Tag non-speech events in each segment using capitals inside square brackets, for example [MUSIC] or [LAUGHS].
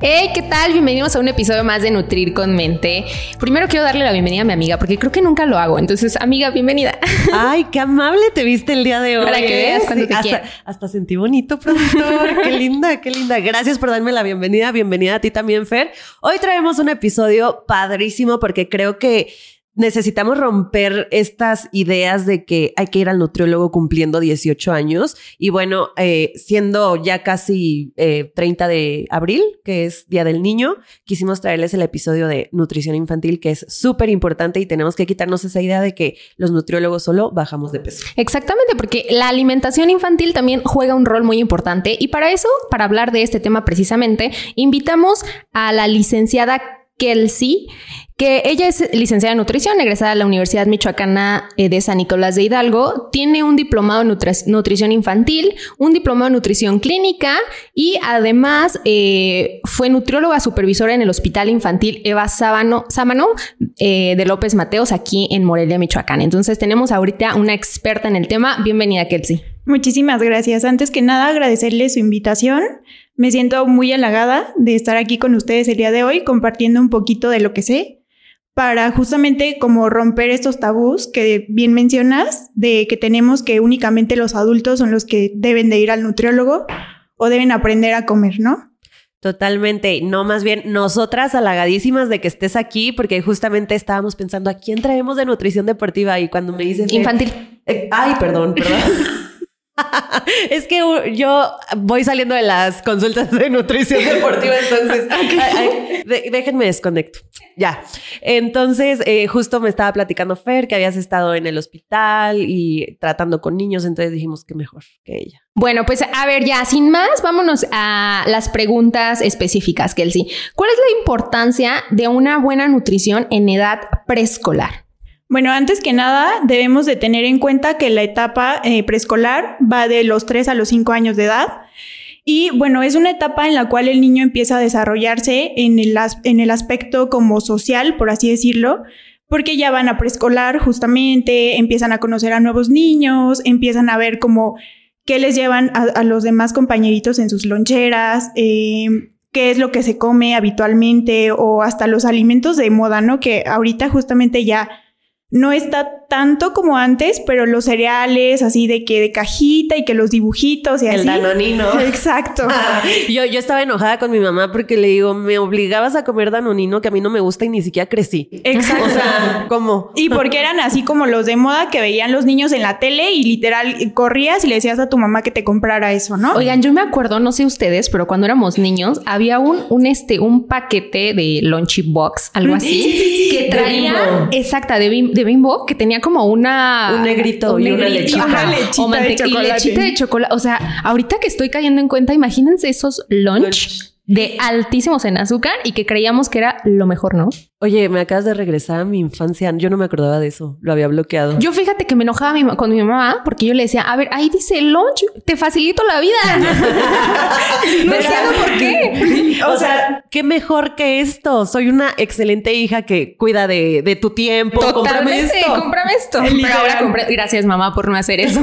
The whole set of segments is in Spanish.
Hey, ¿qué tal? Bienvenidos a un episodio más de Nutrir con Mente. Primero quiero darle la bienvenida a mi amiga porque creo que nunca lo hago. Entonces, amiga, bienvenida. [LAUGHS] Ay, qué amable te viste el día de hoy. Para que veas cuando te hasta, hasta sentí bonito, productor. [LAUGHS] qué linda, qué linda. Gracias por darme la bienvenida. Bienvenida a ti también, Fer. Hoy traemos un episodio padrísimo porque creo que necesitamos romper estas ideas de que hay que ir al nutriólogo cumpliendo 18 años. Y bueno, eh, siendo ya casi eh, 30 de abril, que es Día del Niño, quisimos traerles el episodio de nutrición infantil, que es súper importante y tenemos que quitarnos esa idea de que los nutriólogos solo bajamos de peso. Exactamente, porque la alimentación infantil también juega un rol muy importante. Y para eso, para hablar de este tema precisamente, invitamos a la licenciada Kelsey, que ella es licenciada en nutrición, egresada de la Universidad Michoacana eh, de San Nicolás de Hidalgo, tiene un diplomado en nutrición infantil, un diplomado en nutrición clínica y además eh, fue nutrióloga supervisora en el Hospital Infantil Eva Sámano eh, de López Mateos aquí en Morelia, Michoacán. Entonces tenemos ahorita una experta en el tema. Bienvenida, Kelsey. Muchísimas gracias. Antes que nada, agradecerle su invitación. Me siento muy halagada de estar aquí con ustedes el día de hoy compartiendo un poquito de lo que sé para justamente como romper estos tabús que bien mencionas, de que tenemos que únicamente los adultos son los que deben de ir al nutriólogo o deben aprender a comer, ¿no? Totalmente, no más bien nosotras halagadísimas de que estés aquí porque justamente estábamos pensando a quién traemos de nutrición deportiva y cuando me dices... Infantil. Eh, ay, perdón, perdón. [LAUGHS] [LAUGHS] es que yo voy saliendo de las consultas de nutrición deportiva, entonces [LAUGHS] déjenme desconecto. Ya. Entonces, eh, justo me estaba platicando Fer que habías estado en el hospital y tratando con niños, entonces dijimos que mejor que ella. Bueno, pues a ver, ya sin más, vámonos a las preguntas específicas, Kelsey. ¿Cuál es la importancia de una buena nutrición en edad preescolar? Bueno, antes que nada, debemos de tener en cuenta que la etapa eh, preescolar va de los 3 a los 5 años de edad. Y bueno, es una etapa en la cual el niño empieza a desarrollarse en el, en el aspecto como social, por así decirlo, porque ya van a preescolar justamente, empiezan a conocer a nuevos niños, empiezan a ver como qué les llevan a, los demás compañeritos en sus loncheras, eh, qué es lo que se come habitualmente o hasta los alimentos de moda, ¿no? Que ahorita justamente ya no está tanto como antes, pero los cereales así de que de cajita y que los dibujitos y así. El danonino. [LAUGHS] Exacto. [LAUGHS] yo, yo estaba enojada con mi mamá porque le digo, me obligabas a comer danonino que a mí no me gusta y ni siquiera crecí. Exacto. O sea, ¿cómo? Y porque eran así como los de moda que veían los niños en la tele y literal corrías y le decías a tu mamá que te comprara eso, ¿no? Oigan, yo me acuerdo, no sé ustedes, pero cuando éramos niños había un, un este, un paquete de Lunchy Box, algo así, que traía, exacta, de, de Bimbo, que tenía como una... Un negrito y una lechita. Una lechita de chocolate. Y lechita de chocolate. O sea, ahorita que estoy cayendo en cuenta, imagínense esos lunch. lunch de altísimos en azúcar y que creíamos que era lo mejor, ¿no? Oye, me acabas de regresar a mi infancia. Yo no me acordaba de eso. Lo había bloqueado. Yo fíjate que me enojaba con mi mamá porque yo le decía, a ver, ahí dice lunch, te facilito la vida. [LAUGHS] no entiendo por qué. [LAUGHS] O, sea, qué mejor que esto. Soy una excelente hija que cuida de, de tu tiempo. Cómprame esto. Cómprame esto. [LAUGHS] Pero ahora compré. Gracias, mamá, por no hacer eso.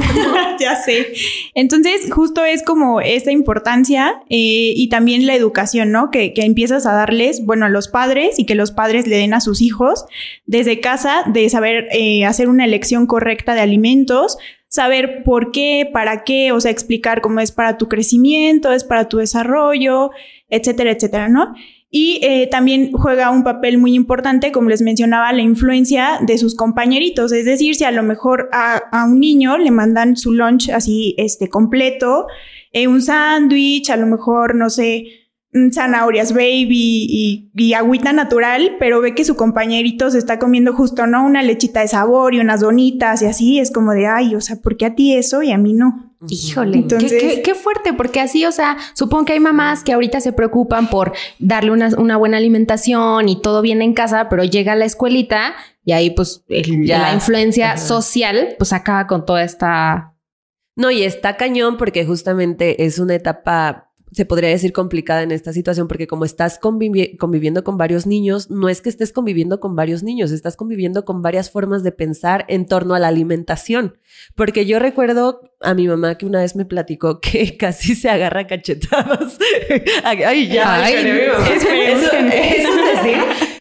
ya sé. Entonces, justo es como esta importancia eh, y también la educación, Que, empiezas a darles, bueno, a los padres y que los padres le den a sus hijos desde casa, de saber eh, hacer una elección correcta de alimentos, saber por qué, para qué, o sea, explicar cómo es para tu crecimiento, es para tu desarrollo, etcétera, etcétera, ¿no? Y eh, también juega un papel muy importante, como les mencionaba, la influencia de sus compañeritos. Es decir, si a lo mejor a, un niño le mandan su lunch así, este, completo, eh, un sándwich, a lo mejor, no sé, zanahorias baby y, agüita natural, pero ve que su compañerito se está comiendo justo, ¿no? Una lechita de sabor y unas donitas y así, es como de, ay, o sea, ¿por qué a ti eso y a mí no? Híjole, Entonces, qué, fuerte, porque así, o sea, supongo que hay mamás que ahorita se preocupan por darle una, una buena alimentación y todo bien en casa, pero llega a la escuelita y ahí pues la influencia social pues acaba con toda esta... No, y está cañón porque justamente es una etapa se podría decir complicada en esta situación porque como estás conviviendo con varios niños, no es que estés conviviendo con varios niños, estás conviviendo con varias formas de pensar en torno a la alimentación. Porque yo recuerdo a mi mamá que una vez me platicó [LAUGHS] que casi se agarra cachetadas. [LAUGHS] Ay, ya. eso, es decir,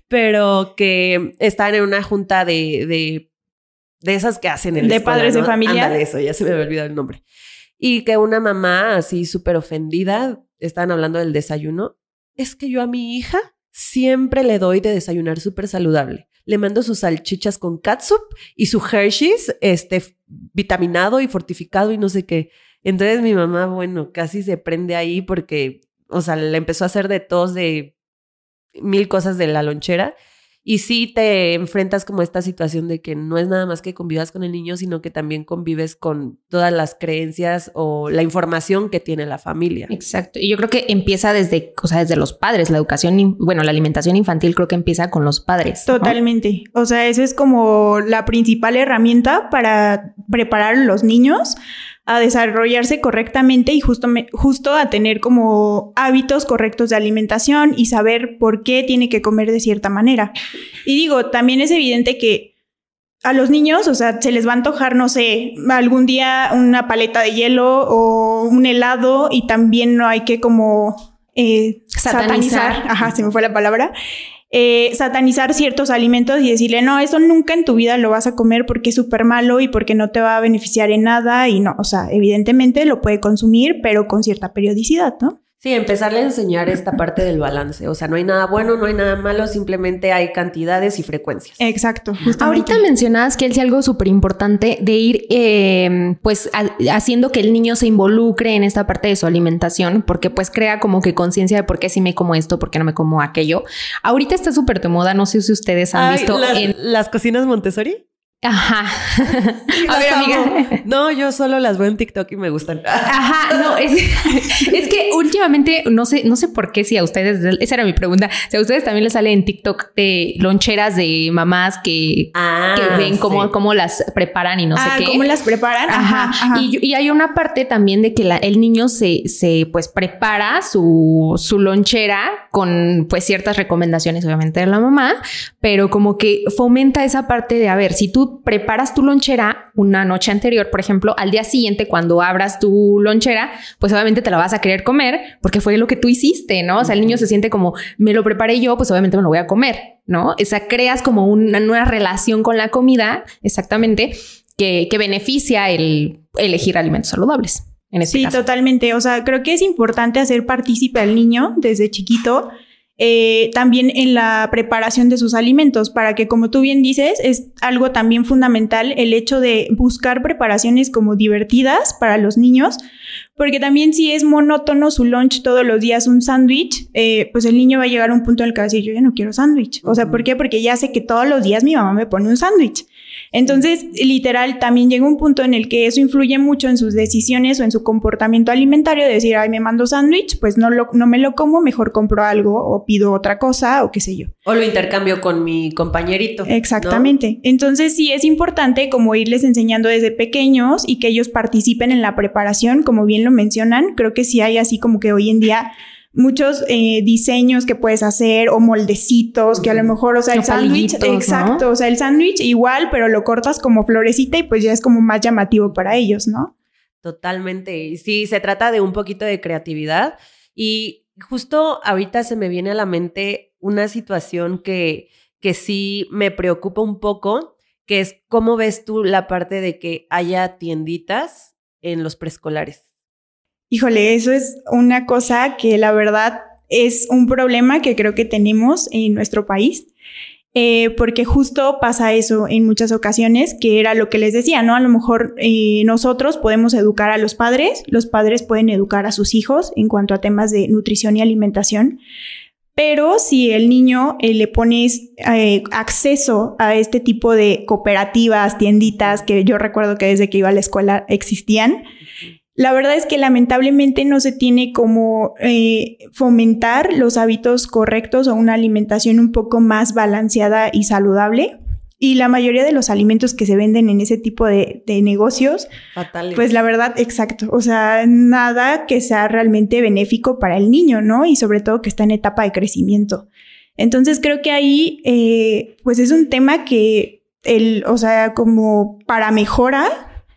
pero que estaban en una junta de, de, de esas que hacen el De padres de familia. de eso, ya se me había olvidado el nombre y que una mamá así súper ofendida, estaban hablando del desayuno, es que yo a mi hija siempre le doy de desayunar súper saludable. Le mando sus salchichas con catsup y su Hershey's, este, vitaminado y fortificado y no sé qué. Entonces mi mamá, bueno, casi se prende ahí porque, o sea, le empezó a hacer de tos de mil cosas de la lonchera y sí te enfrentas como esta situación de que no es nada más que convivas con el niño, sino que también convives con todas las creencias o la información que tiene la familia. Exacto. Y yo creo que empieza desde, o sea, desde los padres. La educación, bueno, la alimentación infantil creo que empieza con los padres. Totalmente. O sea, esa es como la principal herramienta para preparar a los niños a desarrollarse correctamente y justo, justo a tener como hábitos correctos de alimentación y saber por qué tiene que comer de cierta manera. Y digo, también es evidente que a los niños, o sea, se les va a antojar, no sé, algún día una paleta de hielo o un helado y también no hay que como eh, satanizar. Ajá, se me fue la palabra. Eh, satanizar ciertos alimentos y decirle, no, eso nunca en tu vida lo vas a comer porque es súper malo y porque no te va a beneficiar en nada y no, o sea, evidentemente lo puede consumir, pero con cierta periodicidad, ¿no? Sí, empezarle a enseñar esta parte del balance. O sea, no hay nada bueno, no hay nada malo, simplemente hay cantidades y frecuencias. Exacto. Ahorita mencionabas que él algo súper importante de ir, eh, pues, haciendo que el niño se involucre en esta parte de su alimentación, porque pues crea como que conciencia de por qué sí me como esto, por qué no me como aquello. Ahorita está súper de moda, no sé si ustedes han visto en las cocinas Montessori. Ajá. [LAUGHS] a ver, amiga. No, yo solo las veo en TikTok y me gustan. Ajá, no, [LAUGHS] es, que últimamente, no sé, no sé por qué si a ustedes, esa era mi pregunta, si a ustedes también les sale en TikTok de loncheras de mamás que, ah, ven cómo, cómo las preparan y no sé ah, qué. ¿Cómo las preparan? Ajá. Y, hay una parte también de que el niño se, se pues prepara su, su lonchera con pues ciertas recomendaciones obviamente de la mamá, pero como que fomenta esa parte de, a ver, si tú preparas tu lonchera una noche anterior, por ejemplo, al día siguiente cuando abras tu lonchera, pues obviamente te la vas a querer comer porque fue lo que tú hiciste, ¿no? O sea, el niño se siente como, me lo preparé yo, pues obviamente me lo voy a comer, ¿no? O sea, creas como una nueva relación con la comida, exactamente, que, beneficia el elegir alimentos saludables. En este sí, totalmente. O sea, creo que es importante hacer partícipe al niño desde chiquito eh, también en la preparación de sus alimentos, para que, como tú bien dices, es algo también fundamental el hecho de buscar preparaciones como divertidas para los niños, porque también si es monótono su lunch todos los días un sándwich, eh, pues el niño va a llegar a un punto en el que va a decir, yo ya no quiero sándwich. O sea, ¿por qué? Porque ya sé que todos los días mi mamá me pone un sándwich. Entonces, literal, también llega un punto en el que eso influye mucho en sus decisiones o en su comportamiento alimentario, de decir, ay, me mando sándwich, pues no, lo, no me lo como, mejor compro algo o pido otra cosa o qué sé yo. O lo intercambio con mi compañerito. Exactamente. Entonces, sí es importante como irles enseñando desde pequeños y que ellos participen en la preparación, como bien lo mencionan. Creo que sí hay así como que hoy en día muchos eh, diseños que puedes hacer o moldecitos que a lo mejor, o sea, el sándwich, exacto, o sea, el sándwich igual, pero lo cortas como florecita y pues ya es como más llamativo para ellos, ¿no? Totalmente. Sí, se trata de un poquito de creatividad y justo ahorita se me viene a la mente una situación que, que sí me preocupa un poco, que es cómo ves tú la parte de que haya tienditas en los preescolares. Híjole, eso es una cosa que la verdad es un problema que creo que tenemos en nuestro país. eh, porque justo pasa eso en muchas ocasiones, que era lo que les decía, ¿no? A lo mejor eh, nosotros podemos educar a los padres, los padres pueden educar a sus hijos en cuanto a temas de nutrición y alimentación, pero si el niño eh, le pones acceso a este tipo de cooperativas, tienditas, que yo recuerdo que desde que iba a la escuela existían, la verdad es que lamentablemente no se tiene como eh, fomentar los hábitos correctos o una alimentación un poco más balanceada y saludable. Y la mayoría de los alimentos que se venden en ese tipo de, negocios, pues la verdad, exacto. O sea, nada que sea realmente benéfico para el niño, ¿no? Y sobre todo que está en etapa de crecimiento. Entonces creo que ahí, eh, pues es un tema que, el, o sea, como para mejora,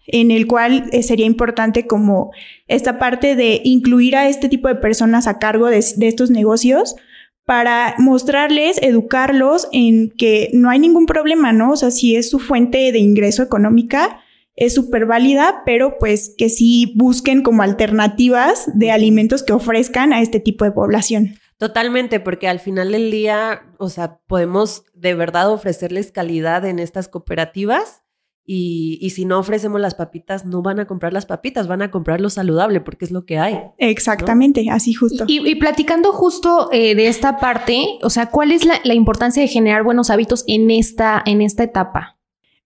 en el cual eh, sería importante como esta parte de incluir a este tipo de personas a cargo de, estos negocios para mostrarles, educarlos en que no hay ningún problema, ¿no? O sea, si es su fuente de ingreso económica, es súper válida, pero pues que sí busquen como alternativas de alimentos que ofrezcan a este tipo de población. Totalmente, porque al final del día, o sea, podemos de verdad ofrecerles calidad en estas cooperativas y, si no ofrecemos las papitas, no van a comprar las papitas, van a comprar lo saludable porque es lo que hay. Exactamente, así justo. Y, platicando justo eh, de esta parte, o sea, ¿cuál es la, importancia de generar buenos hábitos en esta, en esta etapa?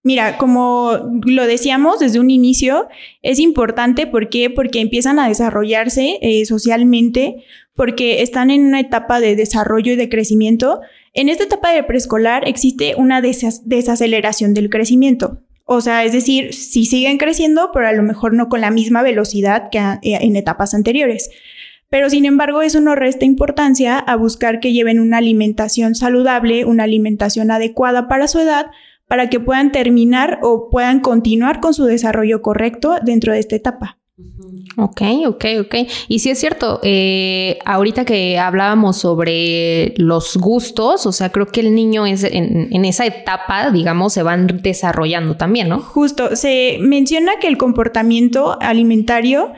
Mira, como lo decíamos desde un inicio, es importante ¿por qué? porque empiezan a desarrollarse eh, socialmente, porque están en una etapa de desarrollo y de crecimiento. En esta etapa de preescolar existe una desaceleración del crecimiento. O sea, es decir, sí siguen creciendo, pero a lo mejor no con la misma velocidad que eh, en etapas anteriores. Pero sin embargo, eso no resta importancia a buscar que lleven una alimentación saludable, una alimentación adecuada para su edad, para que puedan terminar o puedan continuar con su desarrollo correcto dentro de esta etapa. Ok, ok, ok. Y sí es cierto, eh, ahorita que hablábamos sobre los gustos, o sea, creo que el niño es en, esa etapa, digamos, se van desarrollando también, ¿no? Justo, se menciona que el comportamiento alimentario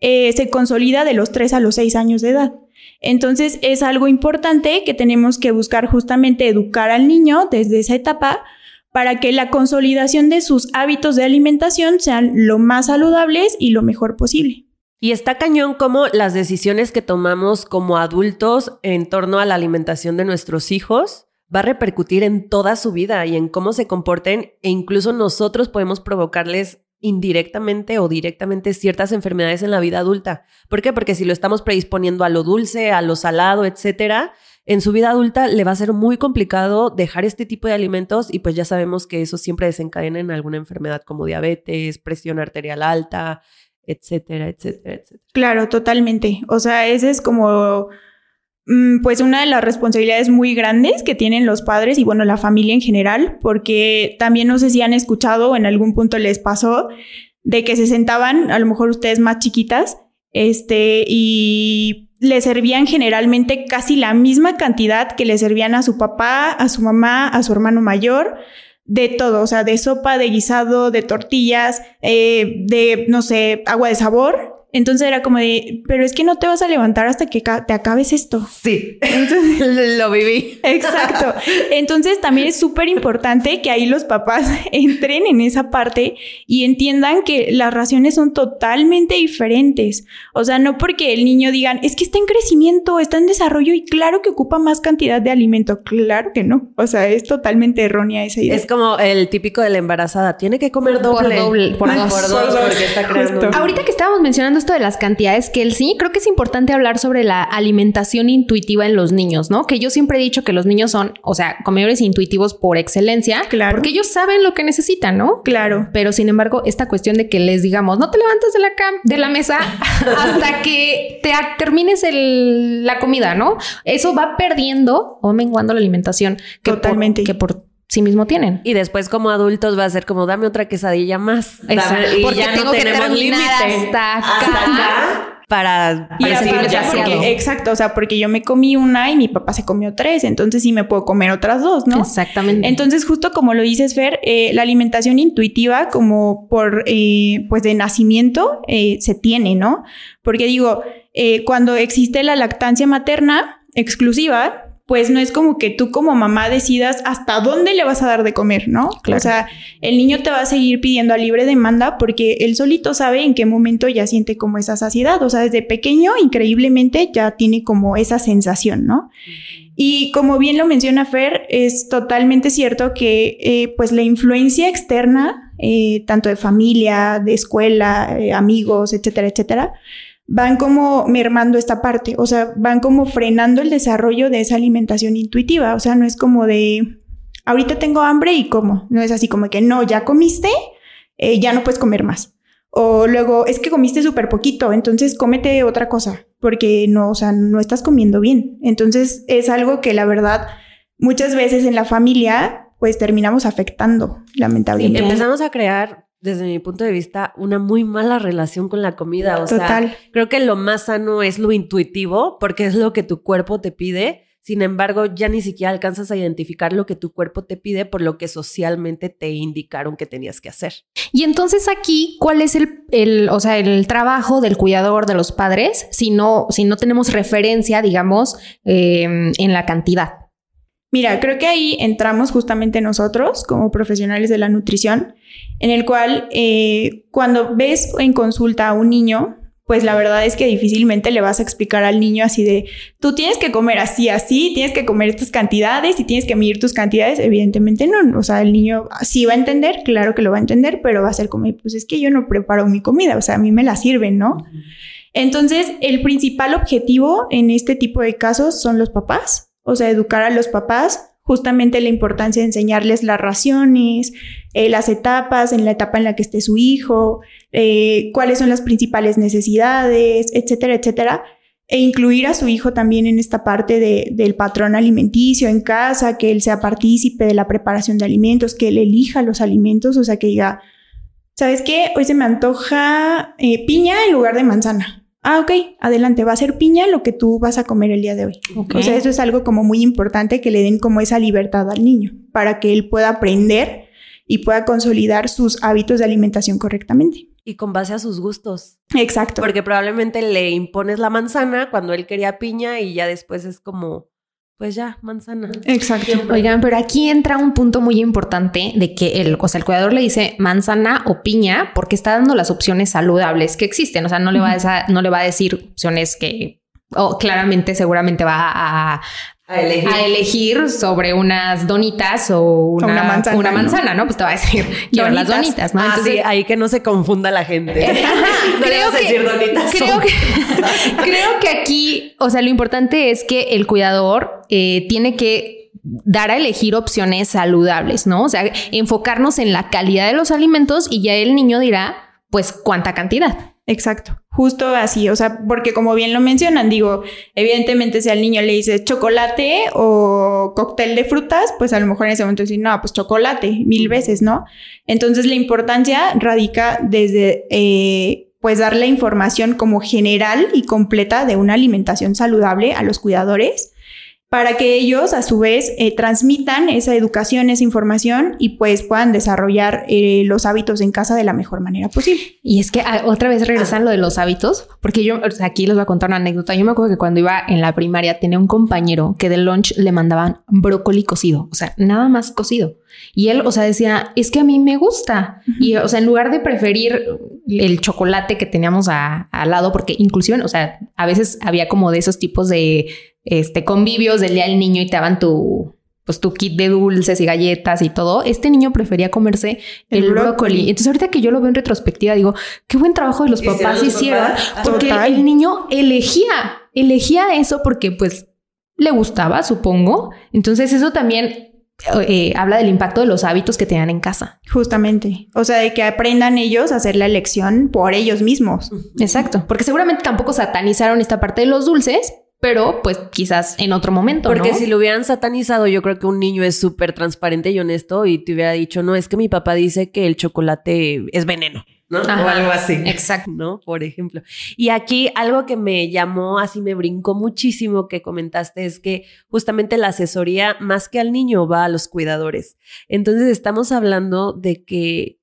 eh, se consolida de los 3 a los 6 años de edad. Entonces es algo importante que tenemos que buscar justamente educar al niño desde esa etapa para que la consolidación de sus hábitos de alimentación sean lo más saludables y lo mejor posible. Y está cañón como las decisiones que tomamos como adultos en torno a la alimentación de nuestros hijos va a repercutir en toda su vida y en cómo se comporten e incluso nosotros podemos provocarles indirectamente o directamente ciertas enfermedades en la vida adulta. ¿Por qué? Porque si lo estamos predisponiendo a lo dulce, a lo salado, etcétera, en su vida adulta le va a ser muy complicado dejar este tipo de alimentos y pues ya sabemos que eso siempre desencadena en alguna enfermedad como diabetes, presión arterial alta, etcétera, etcétera, etcétera. Claro, totalmente. O sea, ese es como mm, pues una de las responsabilidades muy grandes que tienen los padres y bueno, la familia en general, porque también no sé si han escuchado o en algún punto les pasó de que se sentaban, a lo mejor ustedes más chiquitas, este, y le servían generalmente casi la misma cantidad que le servían a su papá, a su mamá, a su hermano mayor, de todo, o sea, de sopa, de guisado, de tortillas, eh, de, no sé, agua de sabor. Entonces era como de, pero es que no te vas a levantar hasta que te acabes esto. Sí, Entonces, [LAUGHS] lo viví. [LAUGHS] Exacto. Entonces también es súper importante que ahí los papás [LAUGHS] entren en esa parte y entiendan que las raciones son totalmente diferentes. O sea, no porque el niño digan, es que está en crecimiento, está en desarrollo y claro que ocupa más cantidad de alimento. Claro que no. O sea, es totalmente errónea esa idea. Es como el típico de la embarazada, tiene que comer doble. Por doble, por dos. Por dos, porque está creando. Ahorita que estábamos mencionando esto de las cantidades, que él sí, creo que es importante hablar sobre la alimentación intuitiva en los niños, ¿no? Que yo siempre he dicho que los niños son, o sea, comedores intuitivos por excelencia, claro. porque ellos saben lo que necesitan, ¿no? Claro. Pero sin embargo, esta cuestión de que les digamos, no te levantes de la cama, de la mesa [LAUGHS] hasta que te termines el, la comida, ¿no? Eso va perdiendo o menguando la alimentación que Totalmente. que por sí mismo tienen. Y después como adultos va a ser como dame otra quesadilla más. Exacto. y porque ya tengo no que tenemos límite hasta acá. para, exacto, o sea, porque yo me comí una y mi papá se comió tres, entonces sí me puedo comer otras dos, ¿no? Exactamente. Entonces, justo como lo dices, Fer, eh, la alimentación intuitiva, como por, eh, pues de nacimiento, eh, se tiene, ¿no? Porque digo, cuando existe la lactancia materna exclusiva, pues no es como que tú como mamá decidas hasta dónde le vas a dar de comer, ¿no? O sea, el niño te va a seguir pidiendo a libre demanda porque él solito sabe en qué momento ya siente como esa saciedad. O sea, desde pequeño, increíblemente, ya tiene como esa sensación, ¿no? Y como bien lo menciona Fer, es totalmente cierto que eh, pues la influencia externa, eh, tanto de familia, de escuela, eh, amigos, etcétera, etcétera, van como mermando esta parte, o sea, van como frenando el desarrollo de esa alimentación intuitiva, o sea, no es como de, ahorita tengo hambre y como, no es así como que no, ya comiste, eh, ya no puedes comer más. O luego, es que comiste súper poquito, entonces cómete otra cosa, porque no, o sea, no estás comiendo bien. Entonces es algo que la verdad, muchas veces en la familia, pues terminamos afectando, lamentablemente. empezamos a crear desde mi punto de vista, una muy mala relación con la comida. O sea, creo que lo más sano es lo intuitivo, porque es lo que tu cuerpo te pide. Sin embargo, ya ni siquiera alcanzas a identificar lo que tu cuerpo te pide por lo que socialmente te indicaron que tenías que hacer. Y entonces aquí, ¿cuál es el, el, o sea, el trabajo del cuidador de los padres si no, si no tenemos referencia, digamos, em, en la cantidad? Mira, creo que ahí entramos justamente nosotros como profesionales de la nutrición, en el cual eh, cuando ves en consulta a un niño, pues la verdad es que difícilmente le vas a explicar al niño así de, tú tienes que comer así, así, tienes que comer estas cantidades y tienes que medir tus cantidades. Evidentemente no, o sea, el niño sí va a entender, claro que lo va a entender, pero va a ser como, pues es que yo no preparo mi comida, o sea, a mí me la sirven, ¿no? Entonces, el principal objetivo en este tipo de casos son los papás, o sea, educar a los papás, justamente la importancia de enseñarles las raciones, eh, las etapas, en la etapa en la que esté su hijo, eh, cuáles son las principales necesidades, etcétera, etcétera. E incluir a su hijo también en esta parte del patrón alimenticio en casa, que él sea partícipe de la preparación de alimentos, que él elija los alimentos, o sea, que diga, ¿sabes qué? Hoy se me antoja eh, piña en lugar de manzana ah, ok, adelante, va a ser piña lo que tú vas a comer el día de hoy. O sea, eso es algo como muy importante que le den como esa libertad al niño para que él pueda aprender y pueda consolidar sus hábitos de alimentación correctamente. Y con base a sus gustos. Exacto. Porque probablemente le impones la manzana cuando él quería piña y ya después es como, pues ya, manzana. Exacto. Oigan, pero aquí entra un punto muy importante de que el, o sea, el cuidador le dice manzana o piña porque está dando las opciones saludables que existen. O sea, no le va a, no le va a decir opciones que o claramente seguramente va a, a elegir. sobre unas donitas o una, manzana, ¿no? Pues te va a decir, [LAUGHS] quiero las donitas, ¿no? Ah, sí, ahí que no se confunda la gente. [LAUGHS] creo, que, decir donitas creo, que, [LAUGHS] creo que aquí, o sea, lo importante es que el cuidador eh, tiene que dar a elegir opciones saludables, ¿no? O sea, enfocarnos en la calidad de los alimentos y ya el niño dirá, pues, cuánta cantidad. Exacto, justo así, o sea, porque como bien lo mencionan, digo, evidentemente si al niño le dices chocolate o cóctel de frutas, pues a lo mejor en ese momento decir, no, pues chocolate, mil veces, ¿no? Entonces la importancia radica desde, eh, pues dar la información como general y completa de una alimentación saludable a los cuidadores para que ellos a su vez eh, transmitan esa educación, esa información y pues puedan desarrollar eh, los hábitos en casa de la mejor manera posible. Y es que ah, otra vez regresan lo de los hábitos, porque yo aquí les voy a contar una anécdota. Yo me acuerdo que cuando iba en la primaria tenía un compañero que de lunch le mandaban brócoli cocido, o sea, nada más cocido. Y él, o sea, decía, es que a mí me gusta. Y, o sea, en lugar de preferir el chocolate que teníamos al lado, porque inclusive, o sea, a veces había como de esos tipos de este, convivios del día del niño y te daban tu, pues tu kit de dulces y galletas y todo, este niño prefería comerse el, brócoli. Entonces ahorita que yo lo veo en retrospectiva digo, qué buen trabajo de los papás hicieron, porque el niño elegía, elegía eso porque pues le gustaba, supongo. Entonces eso también eh, habla del impacto de los hábitos que tenían en casa. Justamente. O sea, de que aprendan ellos a hacer la elección por ellos mismos. Exacto. Porque seguramente tampoco satanizaron esta parte de los dulces, pero pues quizás en otro momento. Porque si lo hubieran satanizado, yo creo que un niño es súper transparente y honesto y te hubiera dicho, no, es que mi papá dice que el chocolate es veneno. ¿no? o algo así. Exacto. ¿No? Por ejemplo. Y aquí algo que me llamó, así me brincó muchísimo que comentaste es que justamente la asesoría más que al niño va a los cuidadores. Entonces estamos hablando de que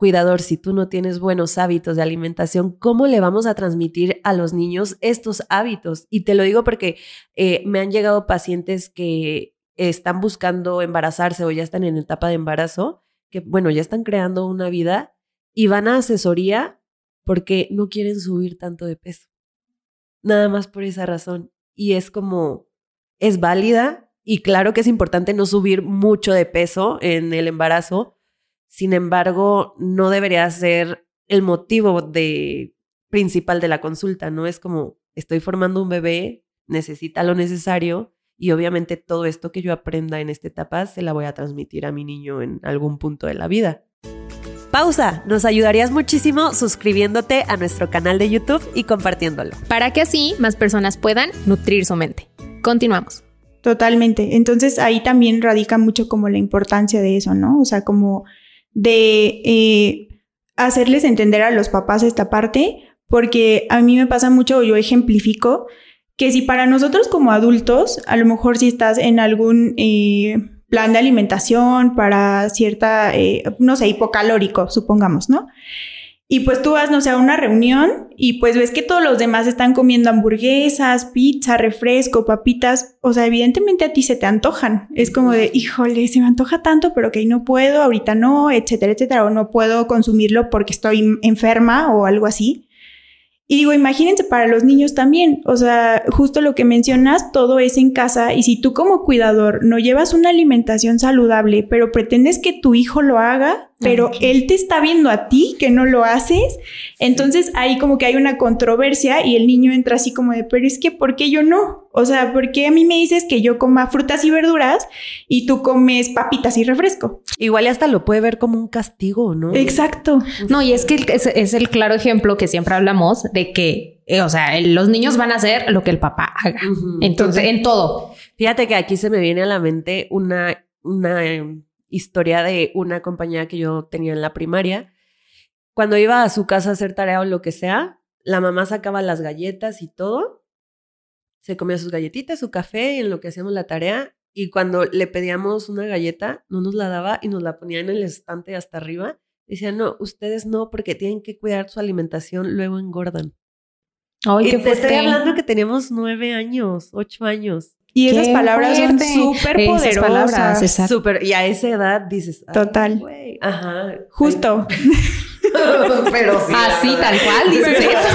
cuidador, si tú no tienes buenos hábitos de alimentación, ¿cómo le vamos a transmitir a los niños estos hábitos? Y te lo digo porque eh, me han llegado pacientes que están buscando embarazarse o ya están en etapa de embarazo, que bueno, ya están creando una vida y van a asesoría porque no quieren subir tanto de peso. Nada más por esa razón. Y es como, es válida y claro que es importante no subir mucho de peso en el embarazo. Sin embargo, no debería ser el motivo de, principal de la consulta, ¿no? Es como, estoy formando un bebé, necesita lo necesario y obviamente todo esto que yo aprenda en esta etapa se la voy a transmitir a mi niño en algún punto de la vida. Pausa, nos ayudarías muchísimo suscribiéndote a nuestro canal de YouTube y compartiéndolo. Para que así más personas puedan nutrir su mente. Continuamos. Totalmente. Entonces ahí también radica mucho como la importancia de eso, ¿no? O sea, como de eh, hacerles entender a los papás esta parte, porque a mí me pasa mucho, yo ejemplifico, que si para nosotros como adultos, a lo mejor si estás en algún eh, plan de alimentación para cierta, eh, no sé, hipocalórico, supongamos, ¿no? Y pues tú vas, no sé, a una reunión y pues ves que todos los demás están comiendo hamburguesas, pizza, refresco, papitas. O sea, evidentemente a ti se te antojan. Es como de, híjole, se me antoja tanto, pero que no puedo, ahorita no, etcétera, etcétera. O no puedo consumirlo porque estoy enferma o algo así. Y digo, imagínense para los niños también, o sea, justo lo que mencionas, todo es en casa y si tú como cuidador no llevas una alimentación saludable, pero pretendes que tu hijo lo haga, pero él te está viendo a ti que no lo haces, entonces ahí como que hay una controversia y el niño entra así como de, pero es que, ¿por qué yo no? O sea, ¿por qué a mí me dices que yo coma frutas y verduras y tú comes papitas y refresco? Igual hasta lo puede ver como un castigo, ¿no? Exacto. No, y es que es, el claro ejemplo que siempre hablamos de que, eh, o sea, los niños van a hacer lo que el papá haga. Entonces, en todo. Fíjate que aquí se me viene a la mente una, una em, historia de una compañera que yo tenía en la primaria. Cuando iba a su casa a hacer tarea o lo que sea, la mamá sacaba las galletas y todo se comía sus galletitas, su café en lo que hacíamos la tarea. Y cuando le pedíamos una galleta, no nos la daba y nos la ponía en el estante hasta arriba. Decía, no, ustedes no, porque tienen que cuidar su alimentación, luego engordan. Ay, qué te estoy hablando que teníamos nueve años, ocho años. Y esas palabras son súper poderosas. Súper, y a esa edad dices. Total. ajá. Justo. [LAUGHS] pero sí. Así, tal cual, dices eso.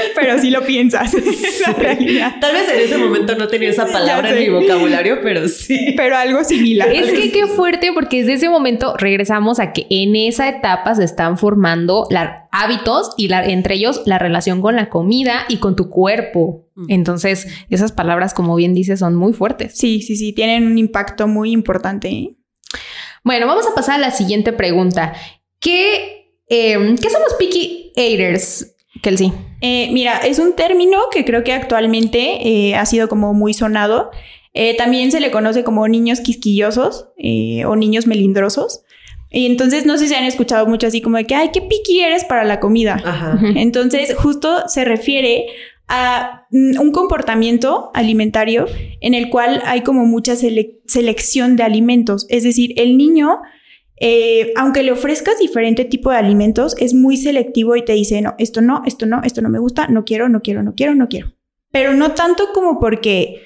[LAUGHS] pero sí lo piensas. [LAUGHS] Tal vez en ese momento no tenía esa palabra en mi vocabulario, pero sí. Pero algo similar. Es que qué fuerte, porque desde ese momento regresamos a que en esa etapa se están formando hábitos y la, entre ellos la relación con la comida y con tu cuerpo. Mm. Entonces, esas palabras, como bien dices, son muy fuertes. Sí, sí, sí, tienen un impacto muy importante. ¿eh? Bueno, vamos a pasar a la siguiente pregunta. ¿Qué, em, ¿qué son los picky eaters, Kelsey? Eh, mira, es un término que creo que actualmente eh, ha sido como muy sonado. Eh, también se le conoce como niños quisquillosos o niños melindrosos. Y entonces no sé si han escuchado mucho así como de que, ay, qué piqui eres para la comida. Entonces justo se refiere a mm, un comportamiento alimentario en el cual hay como mucha selección de alimentos. Es decir, el niño eh, aunque le ofrezcas diferente tipo de alimentos, es muy selectivo y te dice, no, esto no, esto no, esto no me gusta, no quiero, no quiero, no quiero, no quiero. Pero no tanto como porque,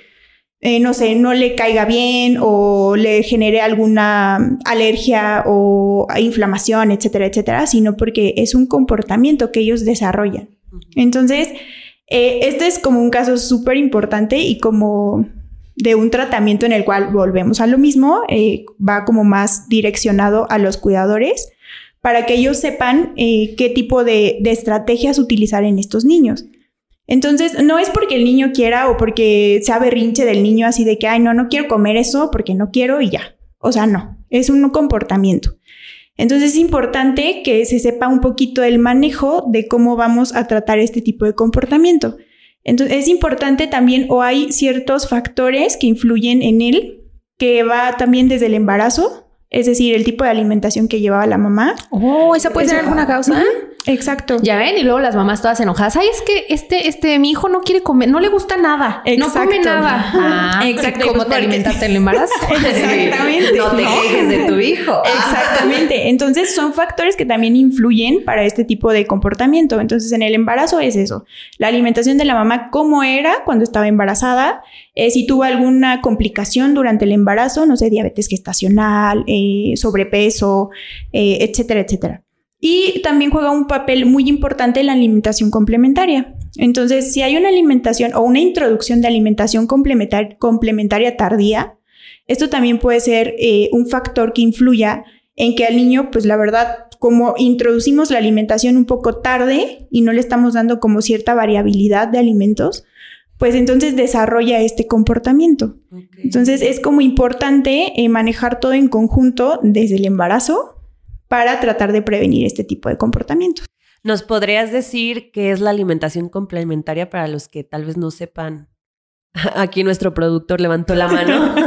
eh, no sé, no le caiga bien o le genere alguna alergia o inflamación, etcétera, etcétera, sino porque es un comportamiento que ellos desarrollan. Entonces, eh, este es como un caso súper importante y como de un tratamiento en el cual volvemos a lo mismo, eh, va como más direccionado a los cuidadores para que ellos sepan eh, qué tipo de, estrategias utilizar en estos niños. Entonces, no es porque el niño quiera o porque sea berrinche del niño así de que, ay, no, no quiero comer eso porque no quiero y ya. O sea, no, es un comportamiento. Entonces es importante que se sepa un poquito el manejo de cómo vamos a tratar este tipo de comportamiento. Entonces es importante también o hay ciertos factores que influyen en él, que va también desde el embarazo, es decir, el tipo de alimentación que llevaba la mamá. Oh, ¿esa puede ser alguna causa? Exacto. Ya ven, y luego las mamás todas enojadas. Ay, es que este, este, mi hijo no quiere comer, no le gusta nada. No come nada. Ah, Exacto. ¿Cómo te alimentaste en el embarazo? [LAUGHS] Exactamente. No te quejes de tu hijo. Exactamente. Entonces son factores que también influyen para este tipo de comportamiento. Entonces en el embarazo es eso. La alimentación de la mamá, cómo era cuando estaba embarazada, eh, si tuvo alguna complicación durante el embarazo, no sé, diabetes gestacional, eh, sobrepeso, eh, etcétera, etcétera. Y también juega un papel muy importante en la alimentación complementaria. Entonces, si hay una alimentación o una introducción de alimentación complementar complementaria tardía, esto también puede ser eh, un factor que influya en que al niño, pues la verdad, como introducimos la alimentación un poco tarde y no le estamos dando como cierta variabilidad de alimentos, pues entonces desarrolla este comportamiento. Entonces es como importante eh, manejar todo en conjunto desde el embarazo para tratar de prevenir este tipo de comportamientos. ¿Nos podrías decir qué es la alimentación complementaria para los que tal vez no sepan? [LAUGHS] Aquí nuestro productor levantó la mano. [LAUGHS]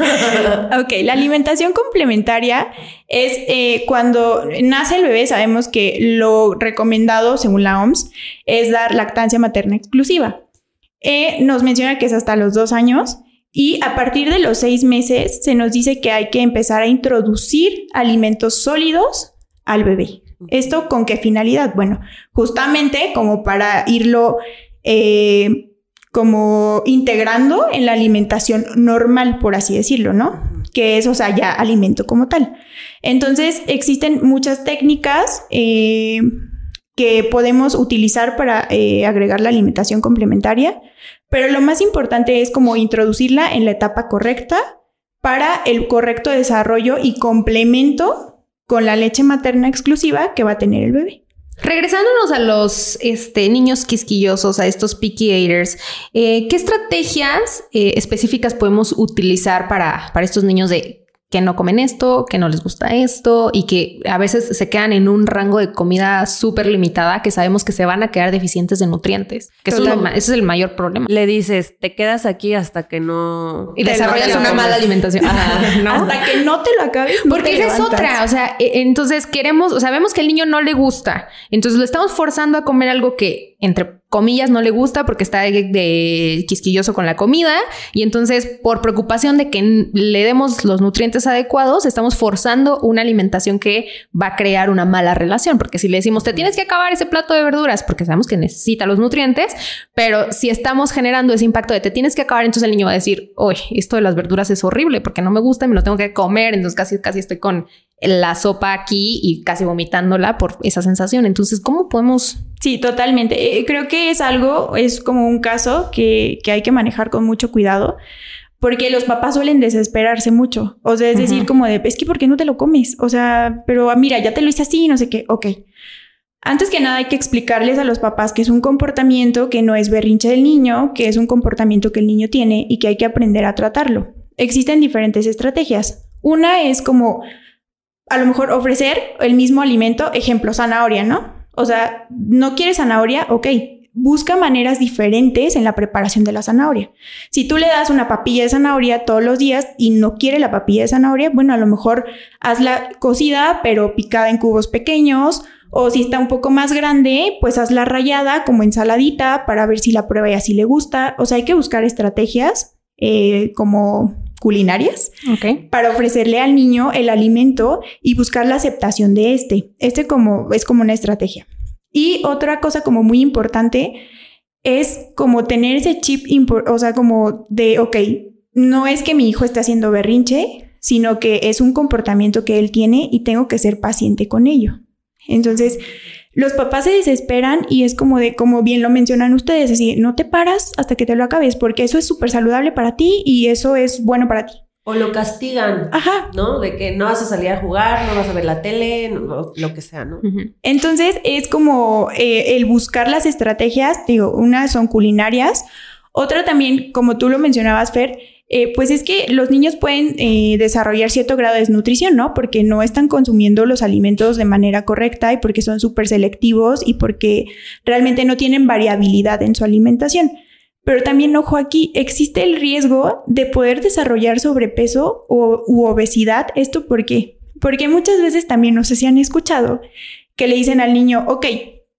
Ok, la alimentación complementaria es eh, cuando nace el bebé, sabemos que lo recomendado según la OMS es dar lactancia materna exclusiva. Eh, nos menciona que es hasta los dos años y a partir de los seis meses se nos dice que hay que empezar a introducir alimentos sólidos al bebé. ¿Esto con qué finalidad? Bueno, justamente como para irlo eh, como integrando en la alimentación normal, por así decirlo, ¿no? Que es, o sea, ya alimento como tal. Entonces, existen muchas técnicas eh, que podemos utilizar para eh, agregar la alimentación complementaria, pero lo más importante es como introducirla en la etapa correcta para el correcto desarrollo y complemento con la leche materna exclusiva que va a tener el bebé. Regresándonos a los este, niños quisquillosos, a estos picky eaters, eh, ¿qué estrategias eh, específicas podemos utilizar para, para estos niños de que no comen esto, que no les gusta esto y que a veces se quedan en un rango de comida súper limitada que sabemos que se van a quedar deficientes de nutrientes? Que eso es lo ma- ese es el mayor problema. Le dices, te quedas aquí hasta que no... Y desarrollas una mala alimentación. Ajá, [LAUGHS] ¿no? Hasta que no te lo acabes. no Porque esa es otra, o sea, e- entonces queremos, o sea, vemos que el niño no le gusta, entonces lo estamos forzando a comer algo que, entre comillas, no le gusta porque está de, quisquilloso con la comida y entonces por preocupación de que le demos los nutrientes adecuados, estamos forzando una alimentación que va a crear una mala relación, porque si le decimos, te tienes que acabar ese plato de verduras porque sabemos que necesita los nutrientes, pero si estamos generando ese impacto de te tienes que acabar, entonces el niño va a decir, oye, esto de las verduras es horrible porque no me gusta y me lo tengo que comer, entonces casi, casi estoy con la sopa aquí y casi vomitándola por esa sensación. Entonces, ¿cómo podemos? Sí, totalmente. Eh, creo que es algo, es como un caso que, que hay que manejar con mucho cuidado, porque los papás suelen desesperarse mucho. O sea, es decir, como de, es que ¿por qué no te lo comes? O sea, pero ah, mira, ya te lo hice así, no sé qué. Ok. Antes que nada hay que explicarles a los papás que es un comportamiento que no es berrinche del niño, que es un comportamiento que el niño tiene y que hay que aprender a tratarlo. Existen diferentes estrategias. Una es como a lo mejor ofrecer el mismo alimento, ejemplo, zanahoria, ¿no? O sea, no quieres zanahoria, ok. Busca maneras diferentes en la preparación de la zanahoria. Si tú le das una papilla de zanahoria todos los días y no quiere la papilla de zanahoria, bueno, a lo mejor hazla cocida, pero picada en cubos pequeños. O si está un poco más grande, pues hazla rayada como ensaladita para ver si la prueba y así le gusta. O sea, hay que buscar estrategias eh, como culinarias para ofrecerle al niño el alimento y buscar la aceptación de este. Este como, es como una estrategia. Y otra cosa como muy importante es como tener ese chip, o sea, como de, ok, no es que mi hijo esté haciendo berrinche, sino que es un comportamiento que él tiene y tengo que ser paciente con ello. Entonces, los papás se desesperan y es como de, como bien lo mencionan ustedes, así, no te paras hasta que te lo acabes, porque eso es súper saludable para ti y eso es bueno para ti. O lo castigan, Ajá, ¿no? De que no vas a salir a jugar, no vas a ver la tele, no- lo que sea, ¿no? Entonces es como eh, el buscar las estrategias, digo, unas son culinarias, otra también, como tú lo mencionabas, Fer, eh, pues es que los niños pueden eh, desarrollar cierto grado de desnutrición, ¿no? Porque no están consumiendo los alimentos de manera correcta y porque son súper selectivos y porque realmente no tienen variabilidad en su alimentación. Pero también, ojo aquí, existe el riesgo de poder desarrollar sobrepeso o, u obesidad. ¿Esto por qué? Porque muchas veces también, no sé si han escuchado, que le dicen al niño, ok,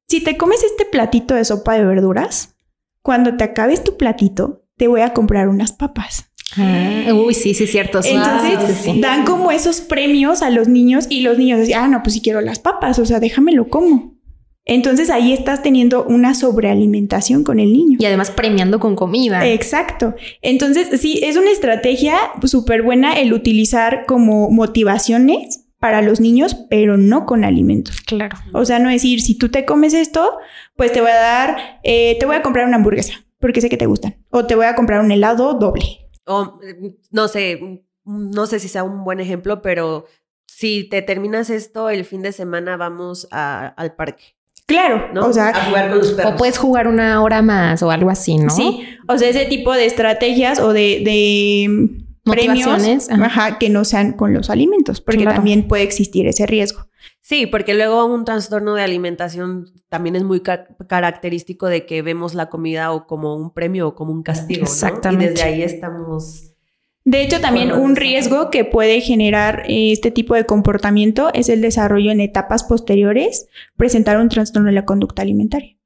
si te comes este platito de sopa de verduras, cuando te acabes tu platito, te voy a comprar unas papas. Ah, uy, sí, sí, cierto. Entonces dan como esos premios a los niños y los niños decían, ah, no, pues si quiero las papas, o sea, déjamelo como. Entonces ahí estás teniendo una sobrealimentación con el niño. Y además premiando con comida. Exacto. Entonces, sí, es una estrategia súper buena el utilizar como motivaciones para los niños, pero no con alimentos. Claro. O sea, no decir, si tú te comes esto, pues te voy a dar, eh, te voy a comprar una hamburguesa, porque sé que te gustan. O te voy a comprar un helado doble. O no sé, no sé si sea un buen ejemplo, pero si te terminas esto el fin de semana, vamos al parque. Claro, ¿no? o sea, a jugar con los perros. O puedes jugar una hora más o algo así, ¿no? Sí, o sea, ese tipo de estrategias o de, de premios ajá. que no sean con los alimentos, porque también puede existir ese riesgo. Sí, porque luego un trastorno de alimentación también es muy característico de que vemos la comida o como un premio o como un castigo. Exactamente. Y desde ahí estamos de hecho, también un riesgo que puede generar este tipo de comportamiento es el desarrollo en etapas posteriores, presentar un trastorno de la conducta alimentaria.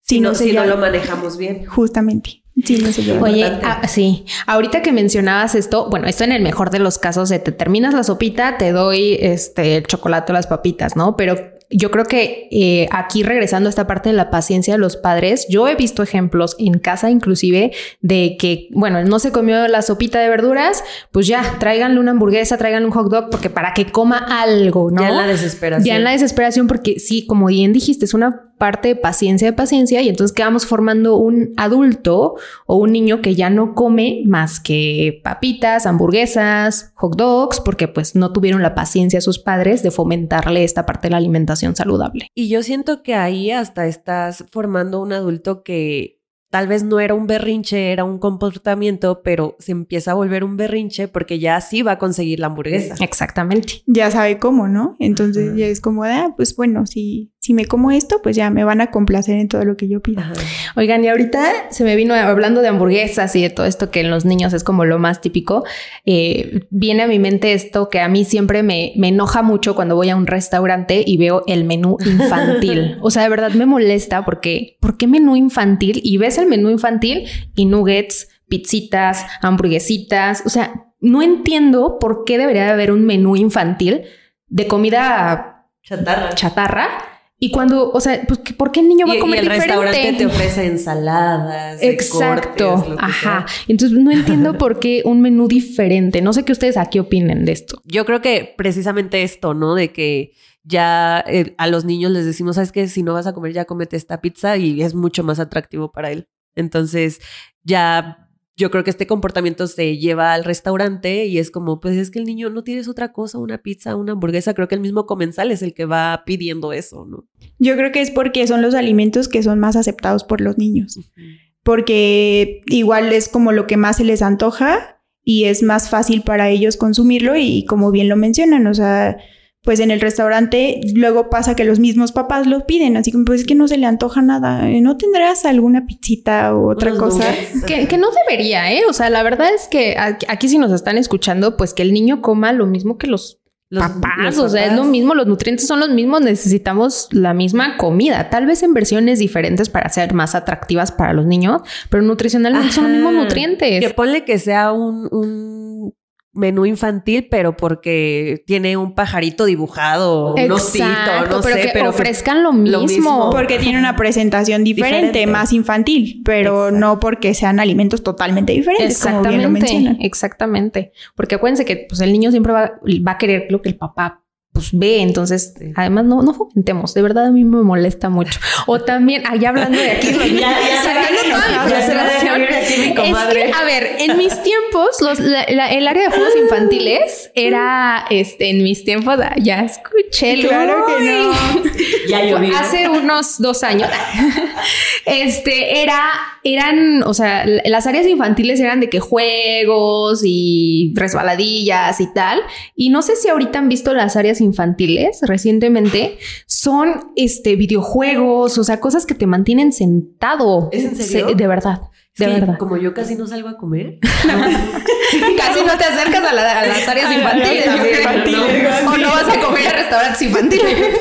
Si, no, si no lo manejamos bien. Justamente. Sí, no se Oye, ah, sí, ahorita que mencionabas esto, bueno, esto en el mejor de los casos, de te terminas la sopita, te doy este el chocolate o las papitas, ¿no? Pero yo creo que eh, aquí regresando a esta parte de la paciencia de los padres, yo he visto ejemplos en casa inclusive de que, bueno, no se comió la sopita de verduras, pues ya, tráiganle una hamburguesa, tráiganle un hot dog, porque para que coma algo, ¿no? Ya en la desesperación. Ya en la desesperación, porque sí, como bien dijiste, es una parte de paciencia de paciencia y entonces quedamos formando un adulto o un niño que ya no come más que papitas, hamburguesas, hot dogs, porque pues no tuvieron la paciencia a sus padres de fomentarle esta parte de la alimentación saludable. Y yo siento que ahí hasta estás formando un adulto que tal vez no era un berrinche, era un comportamiento, pero se empieza a volver un berrinche porque ya sí va a conseguir la hamburguesa. Exactamente. Ya sabe cómo, ¿no? Entonces ya es como, ah, pues bueno, si, si me como esto, pues ya me van a complacer en todo lo que yo pida. Oigan, y ahorita se me vino hablando de hamburguesas y de todo esto que en los niños es como lo más típico. Eh, viene a mi mente esto que a mí siempre me, me enoja mucho cuando voy a un restaurante y veo el menú [LAUGHS] infantil. o sea, de verdad me molesta porque, ¿por qué menú infantil? Y ves el menú infantil y nuggets, pizzitas, hamburguesitas. O sea, no entiendo por qué debería haber un menú infantil de comida chatarra. chatarra y cuando, o sea, pues, ¿por qué el niño va a comer y el restaurante te ofrece ensaladas. Exacto. Ajá. Entonces no entiendo por qué un menú diferente. No sé qué ustedes aquí opinen de esto. Yo creo que precisamente esto, ¿no? De que ya eh, a los niños les decimos, ¿sabes qué? Si no vas a comer, ya comete esta pizza y es mucho más atractivo para él. Entonces, ya yo creo que este comportamiento se lleva al restaurante y es como, pues es que el niño no tienes otra cosa, una pizza, una hamburguesa, creo que el mismo comensal es el que va pidiendo eso, ¿no? Yo creo que es porque son los alimentos que son más aceptados por los niños, porque igual es como lo que más se les antoja y es más fácil para ellos consumirlo y como bien lo mencionan, o sea, pues en el restaurante luego pasa que los mismos papás lo piden, así como pues es que no se le antoja nada, ¿no tendrás alguna pizzita o otra cosa? Que, que, no debería, ¿eh? O sea, la verdad es que aquí si nos están escuchando, pues que el niño coma lo mismo que los, papás, o sea, es lo mismo, los nutrientes son los mismos, necesitamos la misma comida, tal vez en versiones diferentes para ser más atractivas para los niños, pero nutricionalmente son los mismos nutrientes. Que ponle que sea un menú infantil, pero porque tiene un pajarito dibujado, un osito, no pero sé, que pero ofrezcan lo mismo. Porque tiene una presentación diferente, más infantil, pero no porque sean alimentos totalmente diferentes, exactamente, como bien lo Exactamente. Porque acuérdense que pues, el niño siempre va, va a querer lo que el papá pues ve, entonces además no, no fomentemos, de verdad a mí me molesta mucho. O también, allá hablando de aquí, ya, Es que, a ver, en mis tiempos, los, el área de juegos infantiles era, este, en mis tiempos, ah, ya escuché. Claro que no. ya [LAUGHS] llovió. Hace unos dos años, [LAUGHS] este, era, eran, o sea, las áreas infantiles eran de que juegos y resbaladillas y tal. Y no sé si ahorita han visto las áreas infantiles recientemente son este videojuegos, o sea, cosas que te mantienen sentado. ¿Es en serio? de verdad. De verdad. Como yo casi no salgo a comer. [LAUGHS] Casi no te acercas a, las áreas infantiles. o no vas a comer a restaurantes infantiles.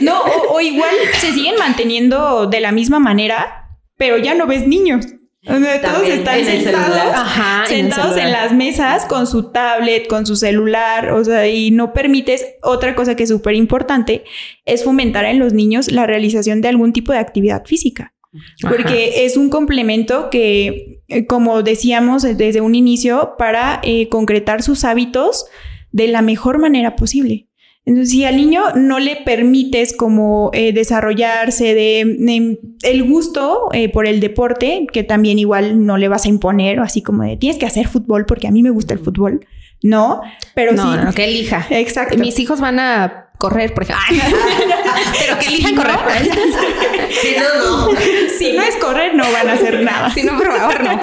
no, o, igual se siguen manteniendo de la misma manera, pero ya no ves niños. todos están sentados, sentados en, las mesas con su tablet, con su celular, o sea, y no permites otra cosa que es súper importante, es fomentar en los niños la realización de algún tipo de actividad física. Porque es un complemento que, eh, como decíamos desde un inicio, para eh, concretar sus hábitos de la mejor manera posible. Entonces, si al niño no le permites como eh, desarrollarse de, el gusto por el deporte, que también igual no le vas a imponer, así como de tienes que hacer fútbol porque a mí me gusta el fútbol, no, pero sí. No, que elija. [LAUGHS] Exacto. Mis hijos van a correr, por ejemplo. [LAUGHS] pero que elijan correr. si no, no. [LAUGHS] Si no es correr, no van a hacer nada. Si no, por favor, no.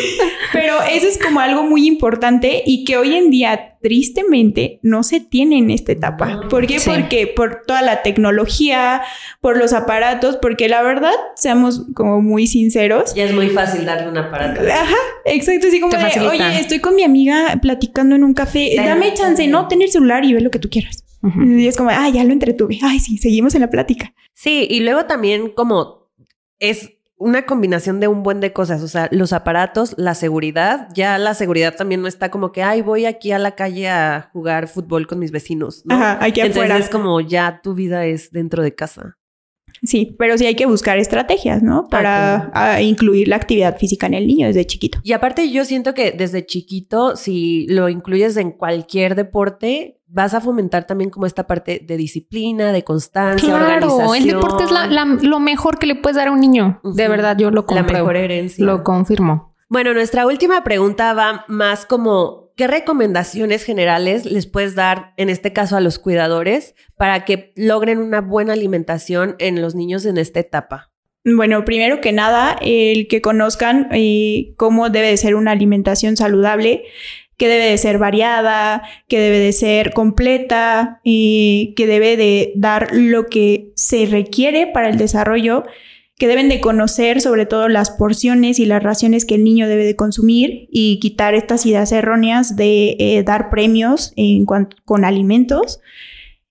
[LAUGHS] Pero eso es como algo muy importante y que hoy en día, tristemente, no se tiene en esta etapa. ¿Por qué? Porque por toda la tecnología, por los aparatos, porque la verdad, seamos como muy sinceros. Ya es muy fácil darle un aparato. Ajá, exacto. Así como de, oye, estoy con mi amiga platicando en un café, dame chance, no, tener celular y ver lo que tú quieras. Y es como, ah, ya lo entretuve. Ay, sí, seguimos en la plática. Sí, y luego también como es una combinación de un buen de cosas, o sea, los aparatos, la seguridad, ya la seguridad también no está como que, ay, voy aquí a la calle a jugar fútbol con mis vecinos, ¿no? Ajá, hay que Entonces es como ya tu vida es dentro de casa. Sí, pero sí hay que buscar estrategias, ¿no? Para incluir la actividad física en el niño desde chiquito. Y aparte yo siento que desde chiquito, si lo incluyes en cualquier deporte, vas a fomentar también como esta parte de disciplina, de constancia, claro, el deporte es lo mejor que le puedes dar a un niño. De verdad, yo lo compruebo. La mejor herencia. Lo confirmo. Bueno, nuestra última pregunta va más como ¿qué recomendaciones generales les puedes dar, en este caso a los cuidadores, para que logren una buena alimentación en los niños en esta etapa? Bueno, primero que nada, el que conozcan eh, cómo debe de ser una alimentación saludable, que debe de ser variada, que debe de ser completa, y que debe de dar lo que se requiere para el desarrollo que deben de conocer sobre todo las porciones y las raciones que el niño debe de consumir y quitar estas ideas erróneas de eh, dar premios con alimentos.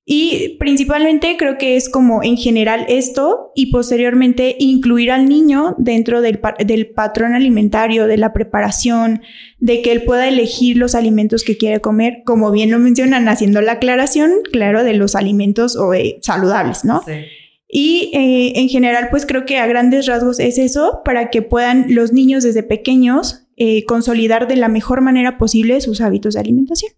Y principalmente creo que es como en general esto y posteriormente incluir al niño dentro del, del, patrón alimentario, de la preparación, de que él pueda elegir los alimentos que quiere comer, como bien lo mencionan, haciendo la aclaración, claro, de los alimentos o, eh, saludables, ¿no? Sí. Y eh, en general, pues creo que a grandes rasgos es eso, para que puedan los niños desde pequeños eh, consolidar de la mejor manera posible sus hábitos de alimentación.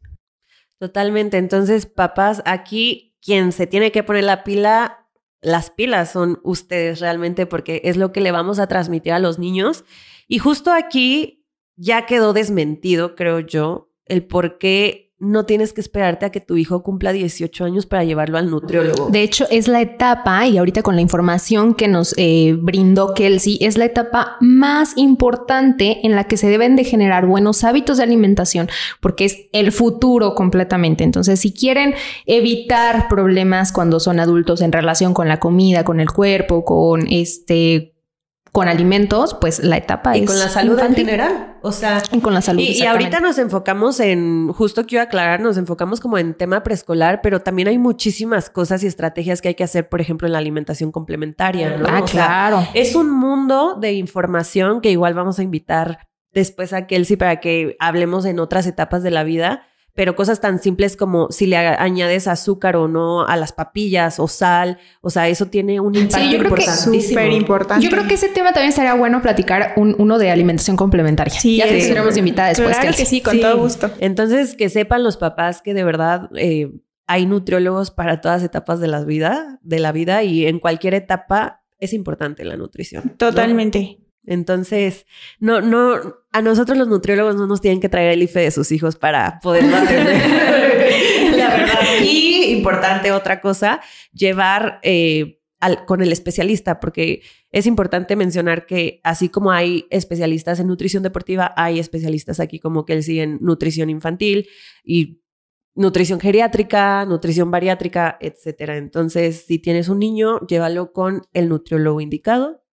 Totalmente. Entonces, papás, aquí quien se tiene que poner la pila, las pilas son ustedes realmente, porque es lo que le vamos a transmitir a los niños. Y justo aquí ya quedó desmentido, creo yo, el por qué no tienes que esperarte a que tu hijo cumpla 18 años para llevarlo al nutriólogo. De hecho, es la etapa, y ahorita con la información que nos eh, brindó Kelsey, es la etapa más importante en la que se deben de generar buenos hábitos de alimentación, porque es el futuro completamente. Entonces, si quieren evitar problemas cuando son adultos en relación con la comida, con el cuerpo, con este con alimentos, pues la etapa y con la salud en general. O sea, y con la salud. Y, y, ahorita nos enfocamos en, justo quiero aclarar, nos enfocamos como en tema preescolar, pero también hay muchísimas cosas y estrategias que hay que hacer, por ejemplo, en la alimentación complementaria. ¿no? Ah, claro. es un mundo de información que igual vamos a invitar después a Kelsey para que hablemos en otras etapas de la vida pero cosas tan simples como si le añades azúcar o no a las papillas o sal, o sea, eso tiene un impacto sí, yo creo importantísimo. Que importante. Yo creo que ese tema también sería bueno platicar uno de alimentación complementaria. Sí, ya tenemos invitada después. Claro que, sí, con todo gusto. Entonces, que sepan los papás que de verdad eh, hay nutriólogos para todas etapas de la vida, de la vida y en cualquier etapa es importante la nutrición. Totalmente. Entonces, no, no, a nosotros los nutriólogos no nos tienen que traer el IFE de sus hijos para poder [LAUGHS] atender. la verdad. [LAUGHS] Y importante otra cosa, llevar eh, al, con el especialista, porque es importante mencionar que así como hay especialistas en nutrición deportiva, hay especialistas aquí como que él sigue en nutrición infantil y nutrición geriátrica, nutrición bariátrica, etcétera. Entonces, si tienes un niño, llévalo con el nutriólogo indicado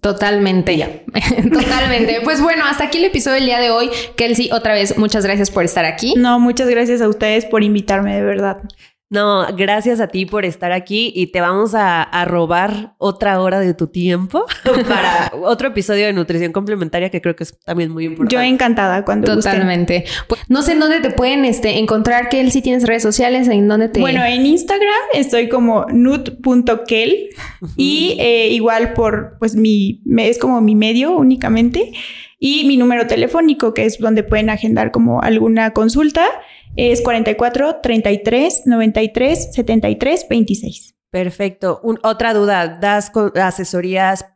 Totalmente. [LAUGHS] Totalmente. Pues bueno, hasta aquí el episodio del día de hoy. Kelsey, otra vez, muchas gracias por estar aquí. No, muchas gracias a ustedes por invitarme, de verdad. No, gracias a ti por estar aquí y te vamos a, robar otra hora de tu tiempo [LAUGHS] para otro episodio de nutrición complementaria que creo que es también muy importante. Yo encantada cuando Totalmente. Pues, no sé en dónde te pueden este, encontrar, Kel, si tienes redes sociales, en dónde te... Bueno, en Instagram estoy como nut.kel y eh, igual por, pues mi, es como mi medio únicamente y mi número telefónico que es donde pueden agendar como alguna consulta es 44 33 93 73 26. Perfecto. otra duda, ¿das asesorías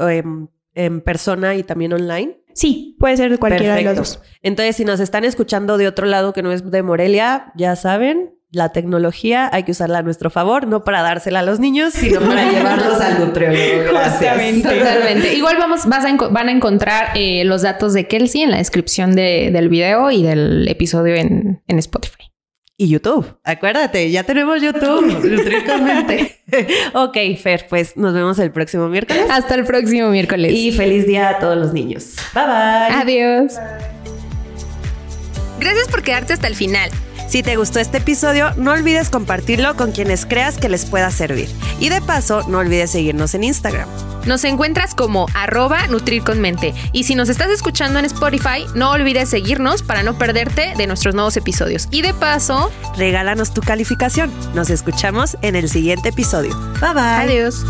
em, en persona y también online? Sí, puede ser de cualquiera de los dos. Entonces, si nos están escuchando de otro lado que no es de Morelia, ya saben, la tecnología hay que usarla a nuestro favor, no para dársela a los niños, sino para [LAUGHS] llevarlos al nutriólogo. Totalmente. Igual vamos, van a encontrar eh, los datos de Kelsey en la descripción del video y del episodio en, Spotify. Y YouTube. Acuérdate, ya tenemos YouTube. [LAUGHS] Estrictamente. [LAUGHS] ok, Fer, pues nos vemos el próximo miércoles. Hasta el próximo miércoles. Y feliz día a todos los niños. Bye bye. Adiós. Gracias por quedarte hasta el final. Si te gustó este episodio, no olvides compartirlo con quienes creas que les pueda servir. Y de paso, no olvides seguirnos en Instagram. Nos encuentras como arroba Nutrir con Mente. Y si nos estás escuchando en Spotify, no olvides seguirnos para no perderte de nuestros nuevos episodios. Y de paso, regálanos tu calificación. Nos escuchamos en el siguiente episodio. Bye bye. Adiós.